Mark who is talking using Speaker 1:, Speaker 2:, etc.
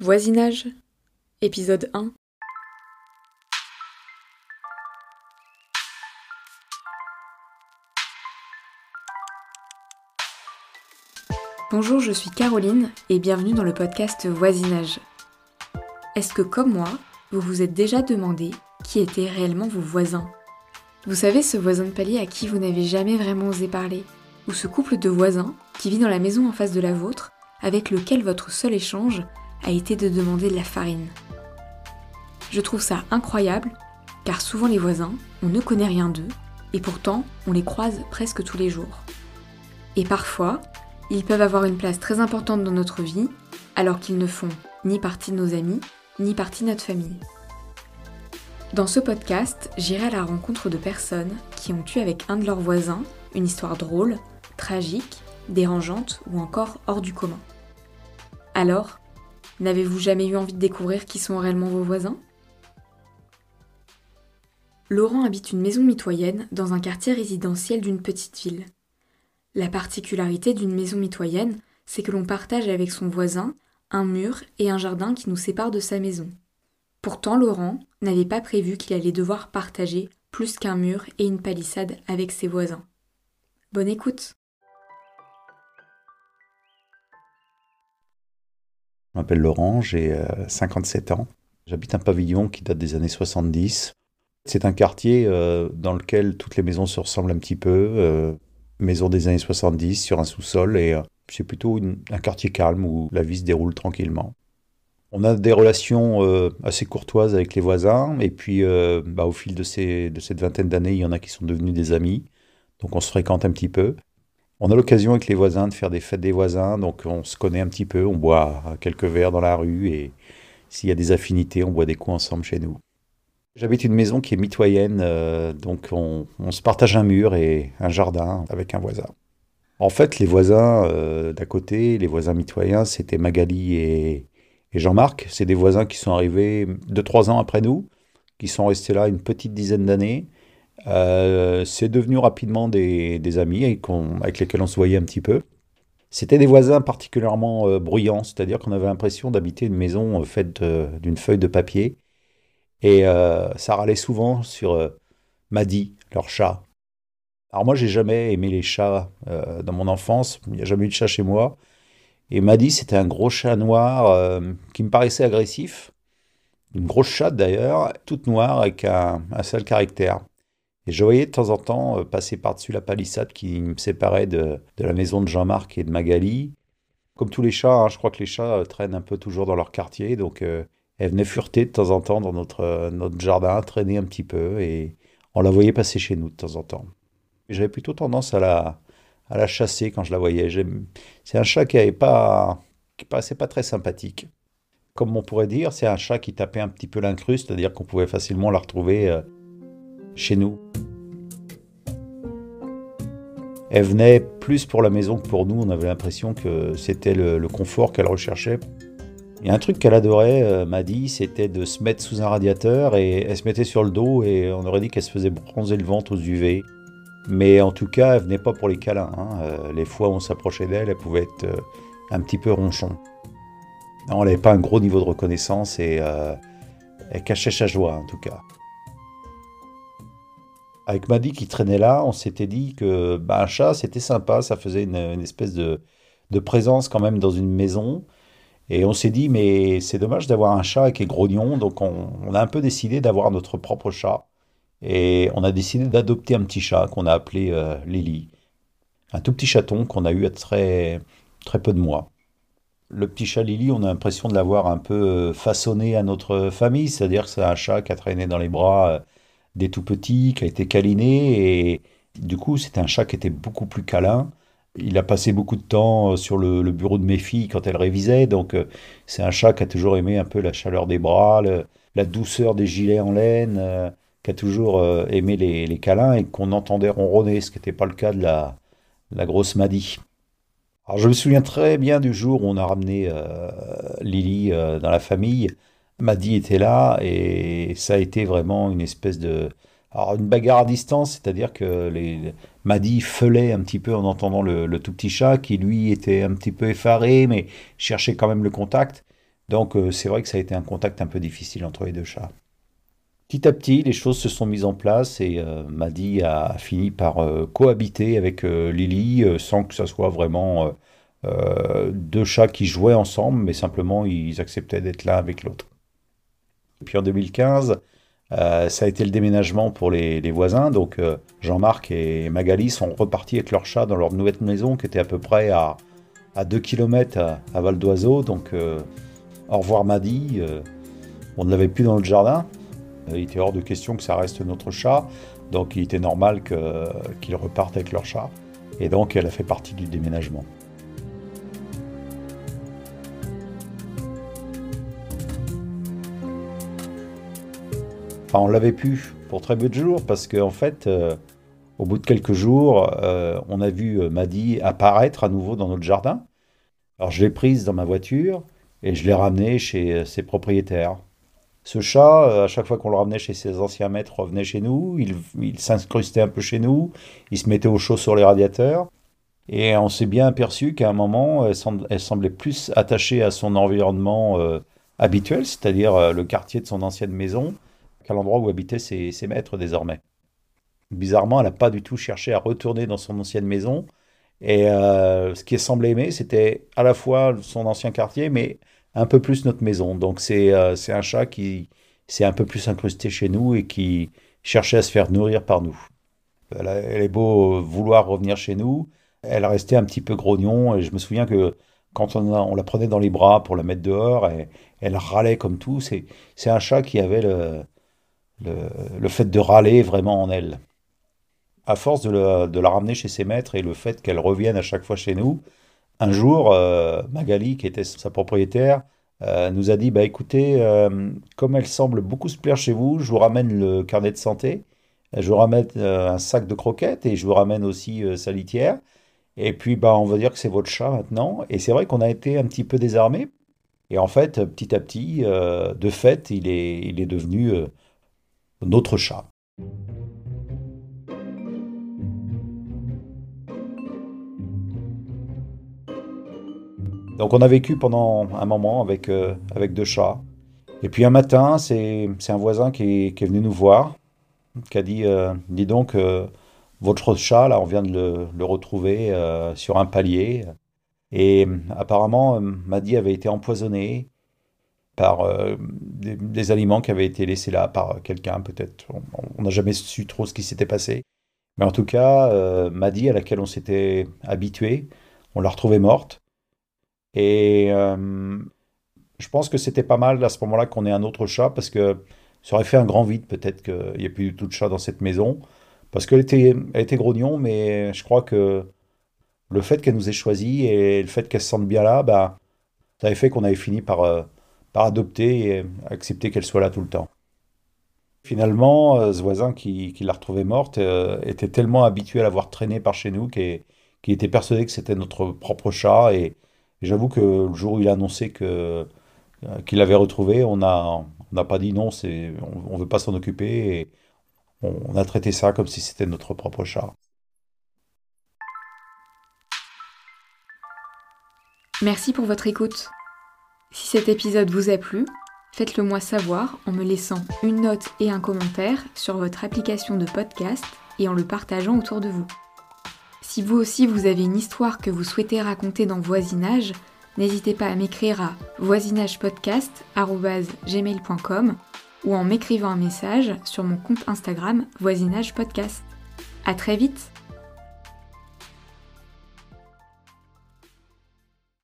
Speaker 1: Voisinage, épisode 1 Bonjour, je suis Caroline et bienvenue dans le podcast Voisinage. Est-ce que comme moi, vous vous êtes déjà demandé qui étaient réellement vos voisins? Vous savez, ce voisin de palier à qui vous n'avez jamais vraiment osé parler Ou ce couple de voisins qui vit dans la maison en face de la vôtre, avec lequel votre seul échange a été de demander de la farine. Je trouve ça incroyable, car souvent les voisins, on ne connaît rien d'eux, et pourtant on les croise presque tous les jours. Et parfois, ils peuvent avoir une place très importante dans notre vie, alors qu'ils ne font ni partie de nos amis, ni partie de notre famille. Dans ce podcast, j'irai à la rencontre de personnes qui ont eu avec un de leurs voisins une histoire drôle, tragique, dérangeante ou encore hors du commun. Alors, n'avez-vous jamais eu envie de découvrir qui sont réellement vos voisins? Laurent habite une maison mitoyenne dans un quartier résidentiel d'une petite ville. La particularité d'une maison mitoyenne, c'est que l'on partage avec son voisin un mur et un jardin qui nous séparent de sa maison. Pourtant, Laurent n'avait pas prévu qu'il allait devoir partager plus qu'un mur et une palissade avec ses voisins. Bonne écoute
Speaker 2: Je m'appelle Laurent, j'ai 57 euh, ans. J'habite un pavillon qui date des années 70. C'est un quartier euh, dans lequel toutes les maisons se ressemblent un petit peu. Euh, maison des années 70 sur un sous-sol et c'est plutôt un quartier calme où la vie se déroule tranquillement. On a des relations assez courtoises avec les voisins et puis bah, au fil de, ces, de cette vingtaine d'années, il y en a qui sont devenus des amis. Donc on se fréquente un petit peu. On a l'occasion avec les voisins de faire des fêtes des voisins, donc on se connaît un petit peu, on boit quelques verres dans la rue et s'il y a des affinités, on boit des coups ensemble chez nous. J'habite une maison qui est mitoyenne, euh, donc on, se partage un mur et un jardin avec un voisin. En fait, les voisins euh, d'à côté, les voisins mitoyens, c'était Magali et, Jean-Marc. C'est des voisins qui sont arrivés deux, trois ans après nous, qui sont restés là une petite dizaine d'années euh, c'est devenu rapidement des, amis avec, lesquels on se voyait un petit peu. C'était des voisins particulièrement euh, bruyants, c'est-à-dire qu'on avait l'impression d'habiter une maison euh, faite d'une feuille de papier. Et ça râlait souvent sur Maddy, leur chat. Alors moi, j'ai jamais aimé les chats dans mon enfance, il n'y a jamais eu de chat chez moi. Et Maddy, c'était un gros chat noir qui me paraissait agressif. Une grosse chatte d'ailleurs, toute noire avec un, un seul caractère. Et je voyais de temps en temps euh, passer par-dessus la palissade qui me séparait de, la maison de Jean-Marc et de Magali. Comme tous les chats, hein, je crois que les chats euh, traînent un peu toujours dans leur quartier, donc euh, elle venait fureter de temps en temps dans notre, jardin, traîner un petit peu, et on la voyait passer chez nous de temps en temps. J'avais plutôt tendance à la, à la chasser quand je la voyais. C'est un chat qui n'avait pas, qui paraissait pas très sympathique. Comme on pourrait dire, c'est un chat qui tapait un petit peu l'incruste, c'est-à-dire qu'on pouvait facilement la retrouver chez nous. Elle venait plus pour la maison que pour nous. On avait l'impression que c'était le, confort qu'elle recherchait. A un truc qu'elle adorait, euh, m'a dit, c'était de se mettre sous un radiateur et elle se mettait sur le dos et on aurait dit qu'elle se faisait bronzer le ventre aux UV. Mais en tout cas, elle venait pas pour les câlins. Hein. Euh, les fois où on s'approchait d'elle, elle pouvait être euh, un petit peu ronchon. Non, elle n'avait pas un gros niveau de reconnaissance et elle cachait sa joie en tout cas avec Maddy qui traînait là, on s'était dit que bah, un chat, c'était sympa, ça faisait une, espèce de, présence quand même dans une maison. Et on s'est dit, mais c'est dommage d'avoir un chat qui est grognon, donc on, a un peu décidé d'avoir notre propre chat. Et on a décidé d'adopter un petit chat qu'on a appelé euh, Lily. Un tout petit chaton qu'on a eu à très, très peu de mois. Le petit chat Lily, on a l'impression de l'avoir un peu euh, façonné à notre famille, c'est-à-dire que c'est un chat qui a traîné dans les bras euh, des tout petits, qui a été câliné, et du coup, c'était un chat qui était beaucoup plus câlin. Il a passé beaucoup de temps euh, sur le, bureau de mes filles quand elles révisaient, donc euh, c'est un chat qui a toujours aimé un peu la chaleur des bras, la douceur des gilets en laine, euh, qui a toujours aimé les, câlins et qu'on entendait ronronner, ce qui n'était pas le cas de la, la grosse Maddy. Alors je me souviens très bien du jour où on a ramené Lily dans la famille. Maddy était là et ça a été vraiment une espèce de... Alors une bagarre à distance, c'est-à-dire que les... Maddy feulait un petit peu en entendant le, tout petit chat qui lui était un petit peu effaré mais cherchait quand même le contact. Donc euh, c'est vrai que ça a été un contact un peu difficile entre les deux chats. Petit à petit, les choses se sont mises en place et euh, Maddy a fini par euh, cohabiter avec Lily sans que ça soit vraiment deux chats qui jouaient ensemble, mais simplement ils acceptaient d'être l'un avec l'autre. Puis en 2015, ça a été le déménagement pour les, voisins. Donc Jean-Marc et Magali sont repartis avec leur chat dans leur nouvelle maison qui était à peu près à, à 2 km à, Val d'Oiseau. Donc au revoir Maddy. Euh, on ne l'avait plus dans le jardin. Euh, il était hors de question que ça reste notre chat. Donc il était normal qu'ils repartent avec leur chat. Et donc elle a fait partie du déménagement. On l'avait pu pour très peu de jours parce qu'en fait, euh, au bout de quelques jours, on a vu Maddy apparaître à nouveau dans notre jardin. Alors je l'ai prise dans ma voiture et je l'ai ramené chez euh, ses propriétaires. Ce chat, euh, à chaque fois qu'on le ramenait chez ses anciens maîtres, revenait chez nous, il, s'incrustait un peu chez nous, il se mettait au chaud sur les radiateurs. Et on s'est bien aperçu qu'à un moment, elle, semblait plus attachée à son environnement euh, habituel, c'est-à-dire le quartier de son ancienne maison, qu'à l'endroit où habitaient ses, maîtres désormais. Bizarrement, elle n'a pas du tout cherché à retourner dans son ancienne maison, et euh, ce qui semblait aimer, c'était à la fois son ancien quartier, mais un peu plus notre maison. Donc c'est euh, un chat qui s'est un peu plus incrusté chez nous et qui cherchait à se faire nourrir par nous. Elle, est beau vouloir revenir chez nous, elle restait un petit peu grognon. Et je me souviens que quand on, on la prenait dans les bras pour la mettre dehors, et, elle râlait comme tout. C'est un chat qui avait le, le, le fait de râler vraiment en elle à force de, la ramener chez ses maîtres et le fait qu'elle revienne à chaque fois chez nous, un jour, euh, Magali, qui était sa propriétaire, euh, nous a dit bah écoutez, euh, comme elle semble beaucoup se plaire chez vous, je vous ramène le carnet de santé, je vous ramène un sac de croquettes et je vous ramène aussi sa litière. Et puis bah on va dire que c'est votre chat maintenant. Et c'est vrai qu'on a été un petit peu désarmés. Et en fait, petit à petit, de fait, il est, il est devenu notre chat. Donc on a vécu pendant un moment avec, euh, avec deux chats. Et puis un matin, c'est un voisin qui est, venu nous voir, qui a dit, euh, dis donc, euh, votre chat, là, on vient de le, retrouver sur un palier. Et apparemment, Maddy avait été empoisonné par des, aliments qui avaient été laissés là par quelqu'un, peut-être. On n'a jamais su trop ce qui s'était passé. Mais en tout cas, Maddy, à laquelle on s'était habitué, on l'a retrouvée morte. Et euh, je pense que c'était pas mal à ce moment-là qu'on ait un autre chat parce que ça aurait fait un grand vide peut-être qu'il n'y ait plus du tout de chat dans cette maison. Parce qu'elle était, elle était grognon, mais je crois que le fait qu'elle nous ait choisis et le fait qu'elle se sente bien là, bah, ça avait fait qu'on avait fini par, euh, par adopter et accepter qu'elle soit là tout le temps. Finalement, euh, ce voisin qui, l'a retrouvée morte était tellement habitué à l'avoir traînée par chez nous qu'il était persuadé que c'était notre propre chat et, j'avoue que le jour où il a annoncé euh, qu'il l'avait retrouvé, on n'a pas dit non, on, ne veut pas s'en occuper et on, a traité ça comme si c'était notre propre chat.
Speaker 1: Merci pour votre écoute. Si cet épisode vous a plu, faites-le moi savoir en me laissant une note et un commentaire sur votre application de podcast et en le partageant autour de vous. Si vous aussi vous avez une histoire que vous souhaitez raconter dans Voisinage, n'hésitez pas à m'écrire à voisinagepodcast.gmail.com ou en m'écrivant un message sur mon compte Instagram Voisinage Podcast. À très vite